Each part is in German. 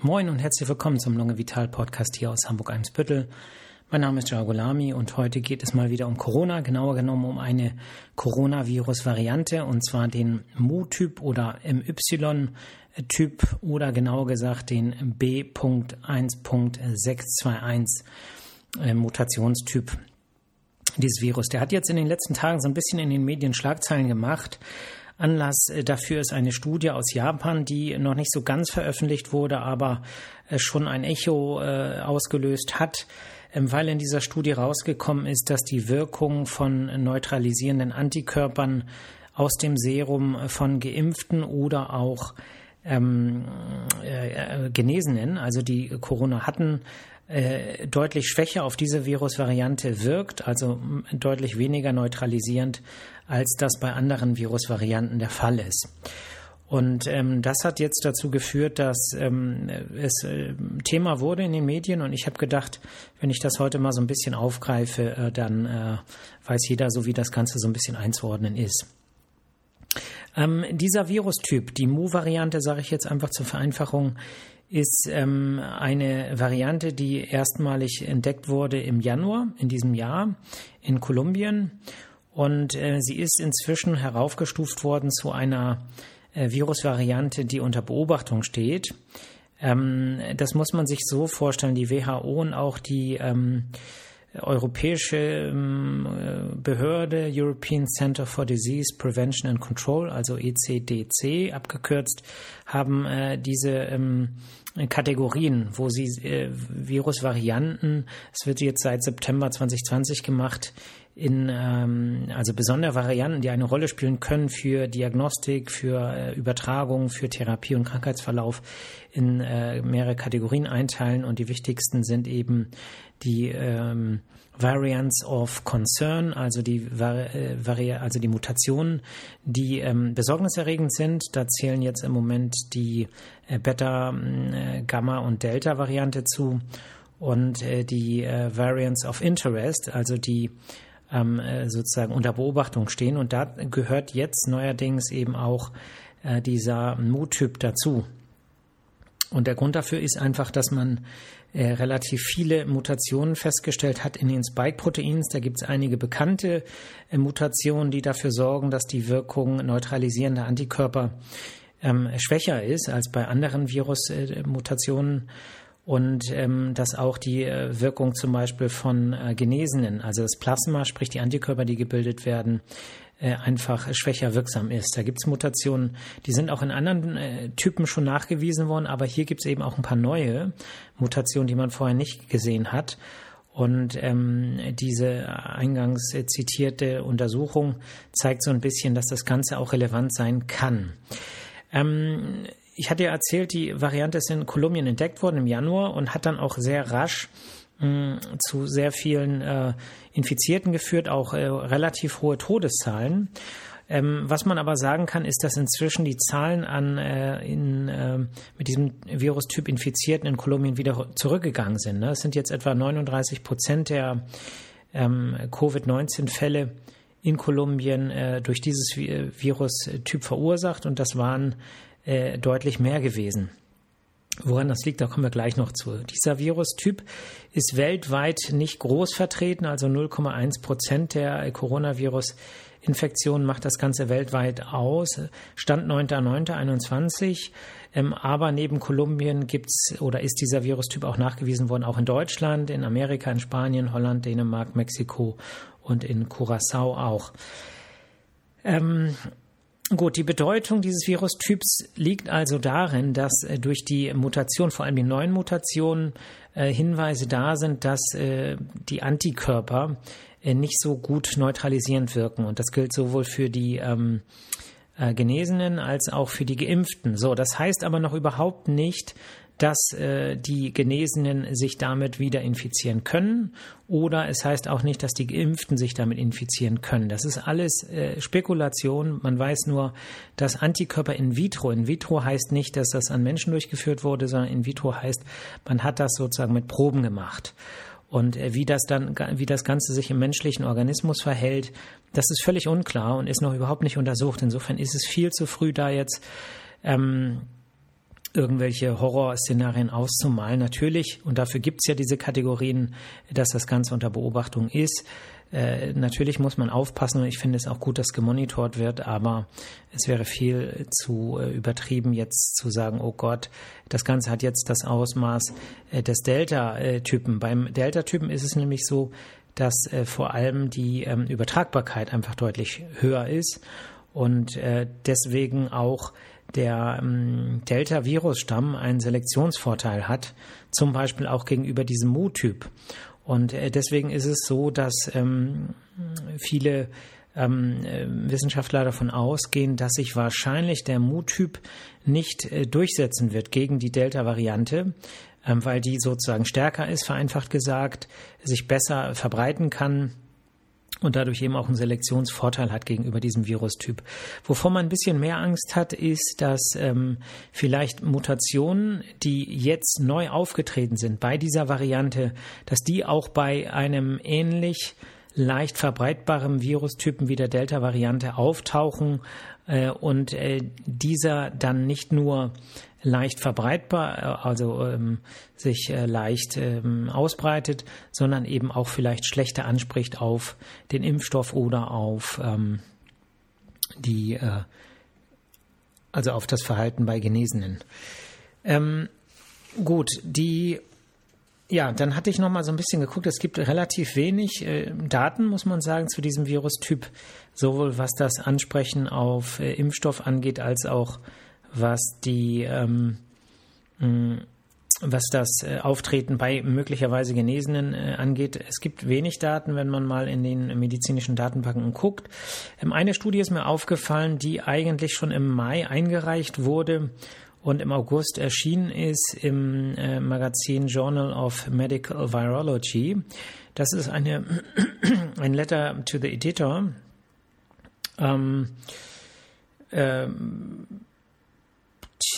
Moin und herzlich willkommen zum Lunge Vital Podcast hier aus Hamburg-Eimsbüttel. Mein Name ist Jagolami und heute geht es mal wieder um Corona, genauer genommen um eine Coronavirus-Variante und zwar den Mu-Typ oder MY-Typ oder genauer gesagt den B.1.621 äh, Mutationstyp dieses Virus. Der hat jetzt in den letzten Tagen so ein bisschen in den Medien Schlagzeilen gemacht. Anlass äh, dafür ist eine Studie aus Japan, die noch nicht so ganz veröffentlicht wurde, aber äh, schon ein Echo äh, ausgelöst hat, ähm, weil in dieser Studie rausgekommen ist, dass die Wirkung von neutralisierenden Antikörpern aus dem Serum von Geimpften oder auch ähm, äh, Genesenen, also die Corona hatten, äh, deutlich schwächer auf diese Virusvariante wirkt, also deutlich weniger neutralisierend, als das bei anderen Virusvarianten der Fall ist. Und ähm, das hat jetzt dazu geführt, dass ähm, es äh, Thema wurde in den Medien. Und ich habe gedacht, wenn ich das heute mal so ein bisschen aufgreife, äh, dann äh, weiß jeder so, wie das Ganze so ein bisschen einzuordnen ist. Ähm, dieser Virustyp, die Mu-Variante, sage ich jetzt einfach zur Vereinfachung, ist ähm, eine Variante, die erstmalig entdeckt wurde im Januar in diesem Jahr in Kolumbien. Und äh, sie ist inzwischen heraufgestuft worden zu einer äh, Virusvariante, die unter Beobachtung steht. Ähm, das muss man sich so vorstellen. Die WHO und auch die ähm, europäische ähm, äh, Behörde European Center for Disease Prevention and Control, also ECDC abgekürzt, haben äh, diese ähm, Kategorien, wo sie äh, Virusvarianten, es wird jetzt seit September 2020 gemacht, in ähm, also besondere Varianten, die eine Rolle spielen können für Diagnostik, für Übertragung, für Therapie und Krankheitsverlauf in mehrere Kategorien einteilen. Und die wichtigsten sind eben die ähm, Variants of Concern, also die, äh, Vari also die Mutationen, die ähm, besorgniserregend sind. Da zählen jetzt im Moment die äh, Beta, äh, Gamma und Delta Variante zu und äh, die äh, Variants of Interest, also die ähm, äh, sozusagen unter Beobachtung stehen. Und da gehört jetzt neuerdings eben auch dieser Mu-Typ dazu. Und der Grund dafür ist einfach, dass man äh, relativ viele Mutationen festgestellt hat in den Spike-Proteins. Da gibt es einige bekannte äh, Mutationen, die dafür sorgen, dass die Wirkung neutralisierender Antikörper ähm, schwächer ist als bei anderen Virusmutationen. und ähm, dass auch die äh, Wirkung zum Beispiel von äh, Genesenen, also das Plasma, sprich die Antikörper, die gebildet werden, äh, einfach schwächer wirksam ist. Da gibt es Mutationen, die sind auch in anderen äh, Typen schon nachgewiesen worden, aber hier gibt es eben auch ein paar neue Mutationen, die man vorher nicht gesehen hat. Und ähm, diese eingangs zitierte Untersuchung zeigt so ein bisschen, dass das Ganze auch relevant sein kann. Ähm, ich hatte ja erzählt, die Variante ist in Kolumbien entdeckt worden im Januar und hat dann auch sehr rasch zu sehr vielen äh, Infizierten geführt, auch äh, relativ hohe Todeszahlen. Ähm, was man aber sagen kann, ist, dass inzwischen die Zahlen an äh, in, äh, mit diesem Virustyp Infizierten in Kolumbien wieder zurückgegangen sind. Ne? Es sind jetzt etwa 39 Prozent der ähm, Covid-19-Fälle in Kolumbien äh, durch dieses Virustyp verursacht und das waren äh, deutlich mehr gewesen. Woran das liegt, da kommen wir gleich noch zu. Dieser Virustyp ist weltweit nicht groß vertreten, also 0,1 Prozent der Coronavirus-Infektionen macht das Ganze weltweit aus. Stand 9.9.21. Ähm, aber neben Kolumbien gibt's oder ist dieser Virustyp auch nachgewiesen worden, auch in Deutschland, in Amerika, in Spanien, Holland, Dänemark, Mexiko und in Curacao auch. Ähm, Gut, die Bedeutung dieses Virustyps liegt also darin, dass äh, durch die Mutation, vor allem die neuen Mutationen, äh, Hinweise da sind, dass äh, die Antikörper nicht so gut neutralisierend wirken. Und das gilt sowohl für die ähm, äh, Genesenen als auch für die Geimpften. So, das heißt aber noch überhaupt nicht, dass äh, die Genesenen sich damit wieder infizieren können oder es heißt auch nicht, dass die Geimpften sich damit infizieren können. Das ist alles äh, Spekulation. Man weiß nur, dass Antikörper in vitro, in vitro heißt nicht, dass das an Menschen durchgeführt wurde, sondern in vitro heißt, man hat das sozusagen mit Proben gemacht. Und äh, wie das dann, wie das Ganze sich im menschlichen Organismus verhält, das ist völlig unklar und ist noch überhaupt nicht untersucht. Insofern ist es viel zu früh, da jetzt ähm, irgendwelche Horrorszenarien auszumalen. Natürlich, und dafür gibt es ja diese Kategorien, dass das Ganze unter Beobachtung ist. Äh, natürlich muss man aufpassen und ich finde es auch gut, dass gemonitort wird, aber es wäre viel zu äh, übertrieben, jetzt zu sagen, oh Gott, das Ganze hat jetzt das Ausmaß äh, des Delta-Typen. Beim Delta-Typen ist es nämlich so, dass äh, vor allem die ähm, Übertragbarkeit einfach deutlich höher ist und äh, deswegen auch der ähm, Delta-Virus-Stamm einen Selektionsvorteil hat, zum Beispiel auch gegenüber diesem Mu-Typ. Und äh, deswegen ist es so, dass ähm, viele ähm, äh, Wissenschaftler davon ausgehen, dass sich wahrscheinlich der Mu-Typ nicht äh, durchsetzen wird gegen die Delta-Variante, ähm, weil die sozusagen stärker ist, vereinfacht gesagt, sich besser verbreiten kann und dadurch eben auch einen Selektionsvorteil hat gegenüber diesem Virustyp. Wovor man ein bisschen mehr Angst hat, ist, dass ähm, vielleicht Mutationen, die jetzt neu aufgetreten sind bei dieser Variante, dass die auch bei einem ähnlich leicht verbreitbaren Virustypen wie der Delta-Variante auftauchen äh, und äh, dieser dann nicht nur leicht verbreitbar, äh, also ähm, sich äh, leicht ähm, ausbreitet, sondern eben auch vielleicht schlechter anspricht auf den Impfstoff oder auf ähm, die, äh, also auf das Verhalten bei Genesenen. Ähm, gut, die ja, dann hatte ich noch mal so ein bisschen geguckt. Es gibt relativ wenig äh, Daten, muss man sagen, zu diesem Virustyp, sowohl was das Ansprechen auf äh, Impfstoff angeht, als auch was die ähm, mh, was das äh, Auftreten bei möglicherweise Genesenen äh, angeht. Es gibt wenig Daten, wenn man mal in den medizinischen Datenbanken guckt. Ähm, eine Studie ist mir aufgefallen, die eigentlich schon im Mai eingereicht wurde und im August erschienen ist im äh, Magazin Journal of Medical Virology. Das ist eine ein Letter to the Editor. Ähm, ähm,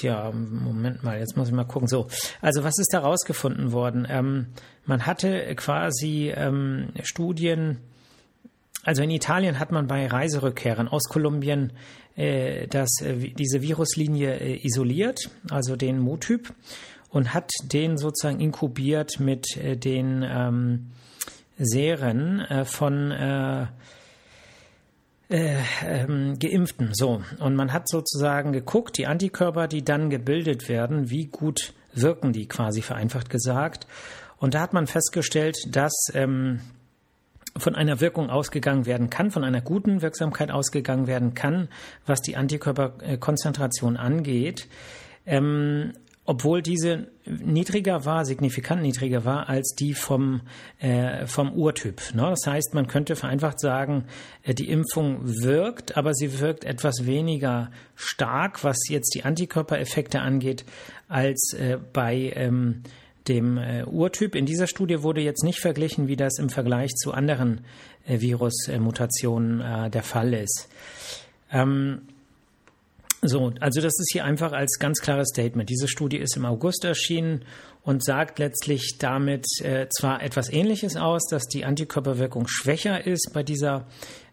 Tja, Moment mal, jetzt muss ich mal gucken. So, also was ist da rausgefunden worden? Ähm, man hatte quasi ähm, Studien, also in Italien hat man bei Reiserückkehrern aus Kolumbien äh, das, äh, diese Viruslinie äh, isoliert, also den Mu-Typ, und hat den sozusagen inkubiert mit äh, den ähm, Seren äh, von äh, äh, ähm, Geimpften. So. Und man hat sozusagen geguckt, die Antikörper, die dann gebildet werden, wie gut wirken die quasi vereinfacht gesagt. Und da hat man festgestellt, dass ähm, von einer Wirkung ausgegangen werden kann, von einer guten Wirksamkeit ausgegangen werden kann, was die Antikörperkonzentration angeht. Ähm, obwohl diese niedriger war, signifikant niedriger war als die vom, äh, vom Urtyp. Ne? Das heißt, man könnte vereinfacht sagen, äh, die Impfung wirkt, aber sie wirkt etwas weniger stark, was jetzt die Antikörpereffekte angeht, als äh, bei ähm, dem äh, Urtyp. In dieser Studie wurde jetzt nicht verglichen, wie das im Vergleich zu anderen äh, Virusmutationen äh, der Fall ist. Ähm, so, also das ist hier einfach als ganz klares Statement. Diese Studie ist im August erschienen und sagt letztlich damit äh, zwar etwas Ähnliches aus, dass die Antikörperwirkung schwächer ist bei dieser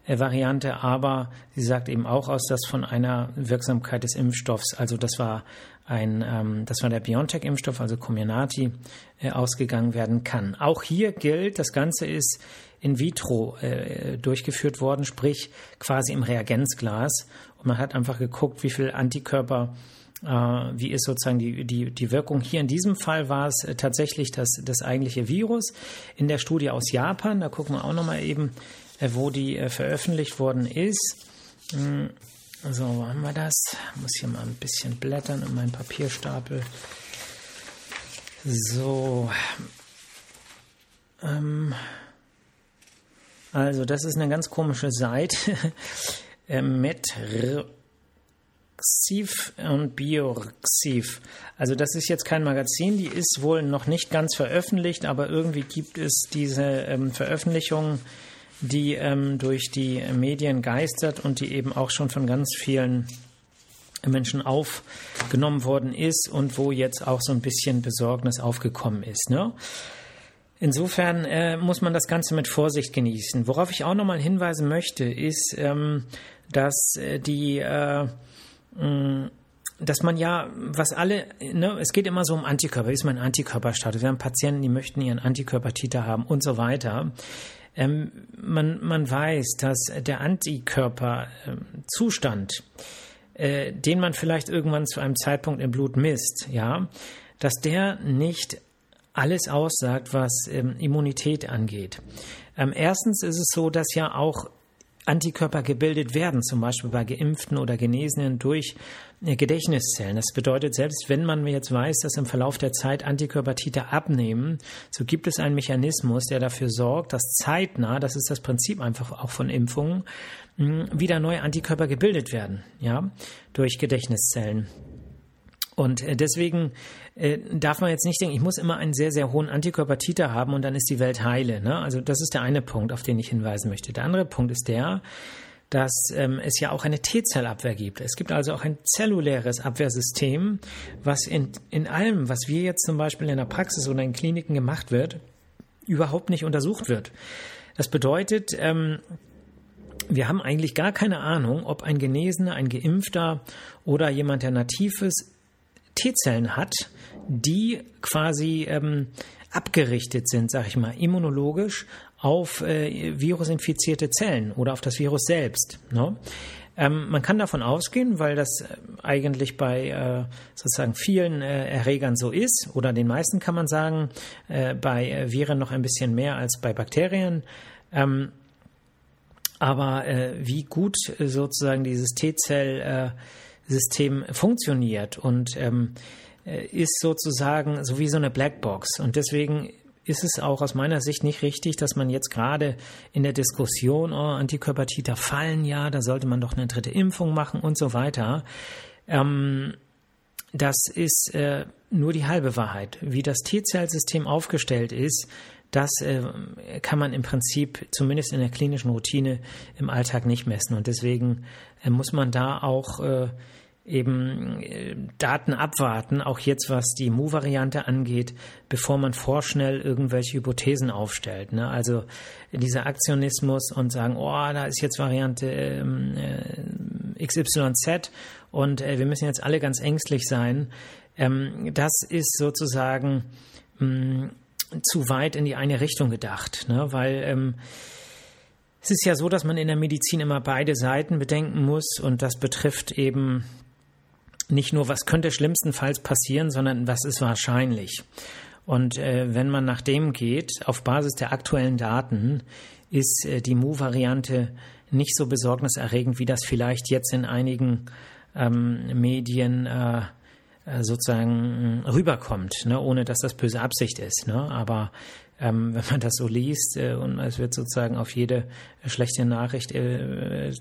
Variante, aber sie sagt eben auch aus, dass von einer Wirksamkeit des Impfstoffs, also das war ein, ähm, das war der BioNTech-Impfstoff, also Comirnaty, äh, ausgegangen werden kann. Auch hier gilt, das Ganze ist in vitro äh, durchgeführt worden, sprich quasi im Reagenzglas. Und man hat einfach geguckt, wie viel Antikörper, äh, wie ist sozusagen die, die, die Wirkung. Hier in diesem Fall war es äh, tatsächlich das, das eigentliche Virus. In der Studie aus Japan, da gucken wir auch nochmal eben, äh, wo die äh, veröffentlicht worden ist. Hm, so, wo haben wir das? Ich muss hier mal ein bisschen blättern in meinen Papierstapel. So. Ähm, also, das ist eine ganz komische Seite. Metrxiv und Biorxiv. Also das ist jetzt kein Magazin, die ist wohl noch nicht ganz veröffentlicht, aber irgendwie gibt es diese ähm, Veröffentlichung, die ähm, durch die Medien geistert und die eben auch schon von ganz vielen Menschen aufgenommen worden ist und wo jetzt auch so ein bisschen Besorgnis aufgekommen ist. Ne? Insofern äh, muss man das Ganze mit Vorsicht genießen. Worauf ich auch nochmal hinweisen möchte, ist, ähm, dass äh, die äh, dass man ja, was alle, ne, es geht immer so um Antikörper, ist mein Antikörperstatus? Wir haben Patienten, die möchten ihren Antikörpertiter haben und so weiter. Ähm, man, man weiß, dass der Antikörperzustand, äh, den man vielleicht irgendwann zu einem Zeitpunkt im Blut misst, ja, dass der nicht alles aussagt, was ähm, Immunität angeht. Ähm, erstens ist es so, dass ja auch Antikörper gebildet werden, zum Beispiel bei Geimpften oder Genesenen durch äh, Gedächtniszellen. Das bedeutet, selbst wenn man jetzt weiß, dass im Verlauf der Zeit Antikörpertiter abnehmen, so gibt es einen Mechanismus, der dafür sorgt, dass zeitnah, das ist das Prinzip einfach auch von Impfungen, wieder neue Antikörper gebildet werden, ja, durch Gedächtniszellen. Und äh, deswegen äh, darf man jetzt nicht denken, ich muss immer einen sehr, sehr hohen Antikörpertiter haben und dann ist die Welt heile. Ne? Also das ist der eine Punkt, auf den ich hinweisen möchte. Der andere Punkt ist der, dass ähm, es ja auch eine T-Zellabwehr gibt. Es gibt also auch ein zelluläres Abwehrsystem, was in, in allem, was wir jetzt zum Beispiel in der Praxis oder in Kliniken gemacht wird, überhaupt nicht untersucht wird. Das bedeutet, ähm, wir haben eigentlich gar keine Ahnung, ob ein Genesener, ein Geimpfter oder jemand, der nativ ist, T-Zellen hat, die quasi ähm, abgerichtet sind, sag ich mal, immunologisch auf äh, virusinfizierte Zellen oder auf das Virus selbst. Ne? Ähm, man kann davon ausgehen, weil das äh, eigentlich bei äh, sozusagen vielen äh, Erregern so ist, oder den meisten kann man sagen, äh, bei äh, Viren noch ein bisschen mehr als bei Bakterien. Ähm, aber äh, wie gut sozusagen dieses T-Zell System funktioniert und ähm, äh, ist sozusagen so wie so eine Blackbox. Und deswegen ist es auch aus meiner Sicht nicht richtig, dass man jetzt gerade in der Diskussion, oh, Antikörpertiter fallen ja, da sollte man doch eine dritte Impfung machen und so weiter. Ähm, das ist äh, nur die halbe Wahrheit. Wie das T-Zellsystem aufgestellt ist, das äh, kann man im Prinzip zumindest in der klinischen Routine im Alltag nicht messen. Und deswegen äh, muss man da auch äh, eben äh, Daten abwarten, auch jetzt was die Mu-Variante angeht, bevor man vorschnell irgendwelche Hypothesen aufstellt. Ne? Also dieser Aktionismus und sagen, oh, da ist jetzt Variante ähm, äh, XYZ und äh, wir müssen jetzt alle ganz ängstlich sein. Ähm, das ist sozusagen mh, mm, zu weit in die eine Richtung gedacht, ne? weil ähm, es ist ja so, dass man in der Medizin immer beide Seiten bedenken muss und das betrifft eben nicht nur, was könnte schlimmstenfalls passieren, sondern was ist wahrscheinlich. Und äh, wenn man nach dem geht, auf Basis der aktuellen Daten, ist äh, die Mu-Variante nicht so besorgniserregend, wie das vielleicht jetzt in einigen ähm, Medien äh, sozusagen rüberkommt, ne? ohne dass das böse Absicht ist. Ne? Aber ähm, wenn man das so liest äh, und es wird sozusagen auf jede schlechte Nachricht äh,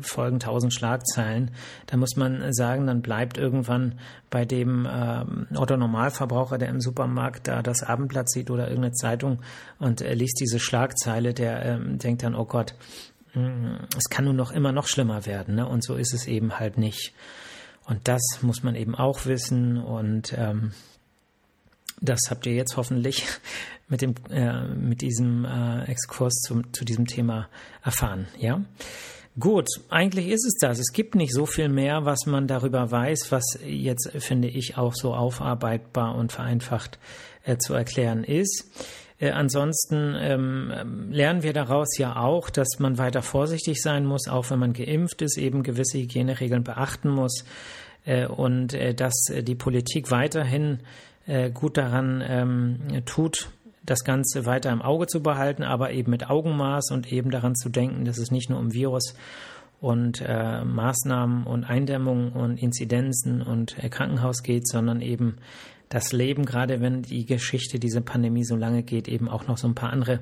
folgen tausend Schlagzeilen, dann muss man sagen, dann bleibt irgendwann bei dem ähm, Otto Normalverbraucher, der im Supermarkt da das Abendblatt sieht oder irgendeine Zeitung und äh, liest diese Schlagzeile, der ähm, denkt dann, oh Gott, mm, es kann nur noch immer noch schlimmer werden, ne? Und so ist es eben halt nicht. Und das muss man eben auch wissen und ähm, das habt ihr jetzt hoffentlich mit dem äh, mit diesem äh, Exkurs zum, zu diesem Thema erfahren, ja? Gut, eigentlich ist es das. Es gibt nicht so viel mehr, was man darüber weiß, was jetzt, finde ich, auch so aufarbeitbar und vereinfacht äh, zu erklären ist. Äh, ansonsten ähm, lernen wir daraus ja auch, dass man weiter vorsichtig sein muss, auch wenn man geimpft ist, eben gewisse Hygieneregeln beachten muss. Äh, und äh, dass die Politik weiterhin äh, gut daran ähm, tut, das Ganze weiter im Auge zu behalten, aber eben mit Augenmaß und eben daran zu denken, dass es nicht nur um Virus und äh, Maßnahmen und Eindämmung und Inzidenzen und äh, Krankenhaus geht, sondern eben das Leben, gerade wenn die Geschichte dieser Pandemie so lange geht, eben auch noch so ein paar andere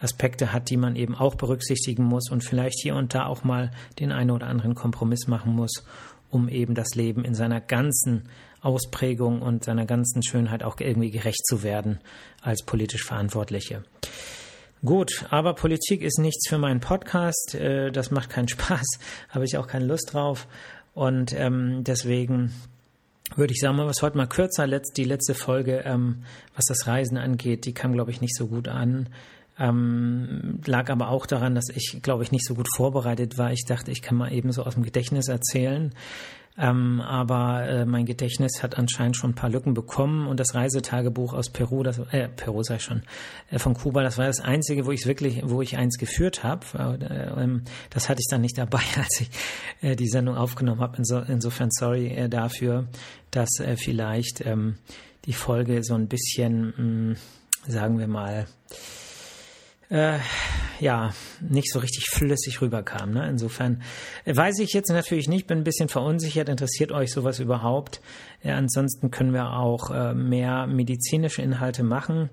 Aspekte hat, die man eben auch berücksichtigen muss und vielleicht hier und da auch mal den einen oder anderen Kompromiss machen muss, um eben das Leben in seiner ganzen Ausprägung und seiner ganzen Schönheit auch irgendwie gerecht zu werden als politisch Verantwortliche. Gut, aber Politik ist nichts für meinen Podcast. Äh, das macht keinen Spaß, habe ich auch keine Lust drauf. Und ähm, deswegen würde ich sagen, was heute mal kürzer. Die letzte Folge, ähm, was das Reisen angeht, die kam, glaube ich, nicht so gut an. Ähm, lag aber auch daran, dass ich, glaube ich, nicht so gut vorbereitet war. Ich dachte, ich kann mal eben so aus dem Gedächtnis erzählen. Ähm, aber äh, mein Gedächtnis hat anscheinend schon ein paar Lücken bekommen und das Reisetagebuch aus Peru, das äh, Peru sei schon äh, von Kuba, das war das einzige, wo ich wirklich, wo ich eins geführt habe. Äh, ähm, das hatte ich dann nicht dabei, als ich äh, die Sendung aufgenommen habe. Inso, insofern sorry äh, dafür, dass äh, vielleicht ähm, die Folge so ein bisschen, mh, hm, sagen wir mal, äh, ja, nicht so richtig flüssig rüberkam. Ne? Insofern äh, weiß ich jetzt natürlich nicht, bin ein bisschen verunsichert, interessiert euch sowas überhaupt? Äh, ansonsten können wir auch äh, mehr medizinische Inhalte machen.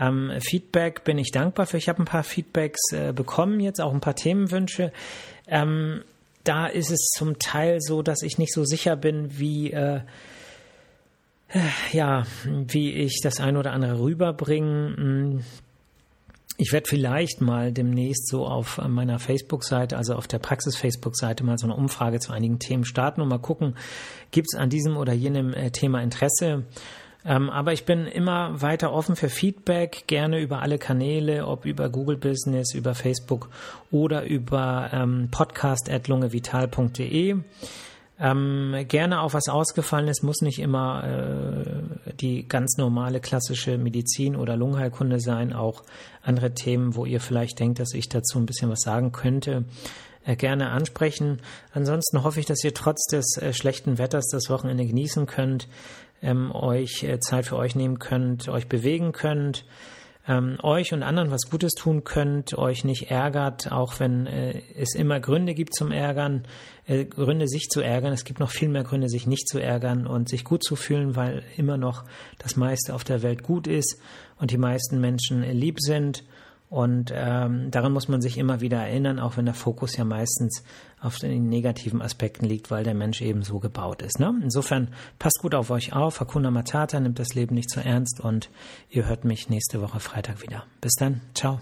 Ähm, Feedback bin ich dankbar für. Ich habe ein paar Feedbacks äh, bekommen, jetzt auch ein paar Themenwünsche. Ähm, da ist es zum Teil so, dass ich nicht so sicher bin, wie äh, ja, wie ich das ein oder andere rüberbringen. Ich werde vielleicht mal demnächst so auf meiner Facebook-Seite, also auf der Praxis-Facebook-Seite, mal so eine Umfrage zu einigen Themen starten und mal gucken, gibt es an diesem oder jenem äh, Thema Interesse. Ähm, aber ich bin immer weiter offen für Feedback, gerne über alle Kanäle, ob über Google Business, über Facebook oder über ähm, podcast.lungevital.de. Ähm, gerne auch was ausgefallen ist, muss nicht immer äh, die ganz normale klassische Medizin oder Lungenheilkunde sein, auch andere Themen, wo ihr vielleicht denkt, dass ich dazu ein bisschen was sagen könnte, äh, gerne ansprechen. Ansonsten hoffe ich, dass ihr trotz des äh, schlechten Wetters das Wochenende genießen könnt, ähm, euch äh, Zeit für euch nehmen könnt, euch bewegen könnt ähm, euch und anderen was Gutes tun könnt, euch nicht ärgert, auch wenn äh, es immer Gründe gibt zum Ärgern, äh, Gründe sich zu ärgern. Es gibt noch viel mehr Gründe, sich nicht zu ärgern und sich gut zu fühlen, weil immer noch das meiste auf der Welt gut ist und die meisten Menschen lieb sind und ähm, daran muss man sich immer wieder erinnern, auch wenn der Fokus ja meistens auf den negativen Aspekten liegt, weil der Mensch eben so gebaut ist. Ne? Insofern passt gut auf euch auf. Hakuna Matata nimmt das Leben nicht zu ernst und ihr hört mich nächste Woche Freitag wieder. Bis dann. Ciao.